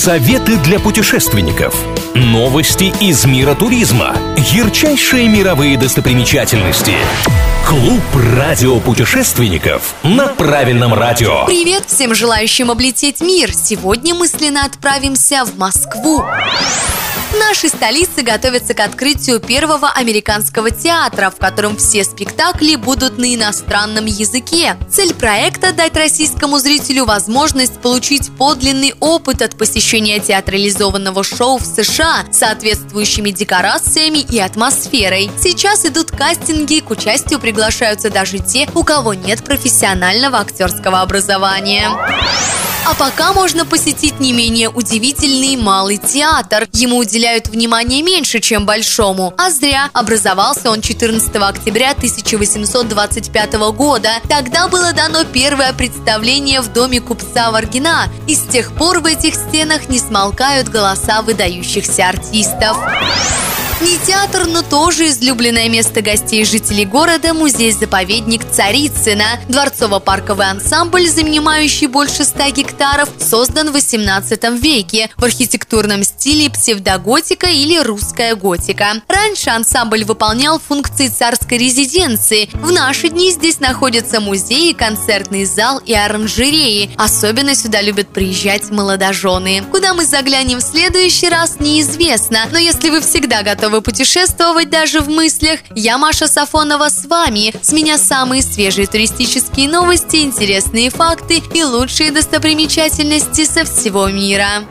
Советы для путешественников. Новости из мира туризма. Ярчайшие мировые достопримечательности. Клуб радиопутешественников на правильном радио. Привет всем желающим облететь мир! Сегодня мысленно отправимся в Москву. В нашей столице готовятся к открытию первого американского театра, в котором все спектакли будут на иностранном языке. Цель проекта – дать российскому зрителю возможность получить подлинный опыт от посещения театрализованного шоу в США с соответствующими декорациями и атмосферой. Сейчас идут кастинги, к участию приглашаются даже те, у кого нет профессионального актерского образования. А пока можно посетить не менее удивительный малый театр. Ему уделяют внимание меньше, чем большому. А зря. Образовался он 14 октября 1825 года. Тогда было дано первое представление в доме купца Варгина. И с тех пор в этих стенах не смолкают голоса выдающихся артистов. Не театр, но тоже излюбленное место гостей жителей города – музей-заповедник Царицына. Дворцово-парковый ансамбль, занимающий больше 100 гектаров, создан в 18 веке в архитектурном стиле псевдоготика или русская готика. Раньше ансамбль выполнял функции царской резиденции. В наши дни здесь находятся музеи, концертный зал и оранжереи. Особенно сюда любят приезжать молодожены. Куда мы заглянем в следующий раз, неизвестно. Но если вы всегда готовы готовы путешествовать даже в мыслях, я Маша Сафонова с вами. С меня самые свежие туристические новости, интересные факты и лучшие достопримечательности со всего мира.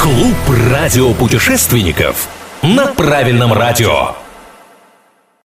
Клуб радиопутешественников на правильном радио.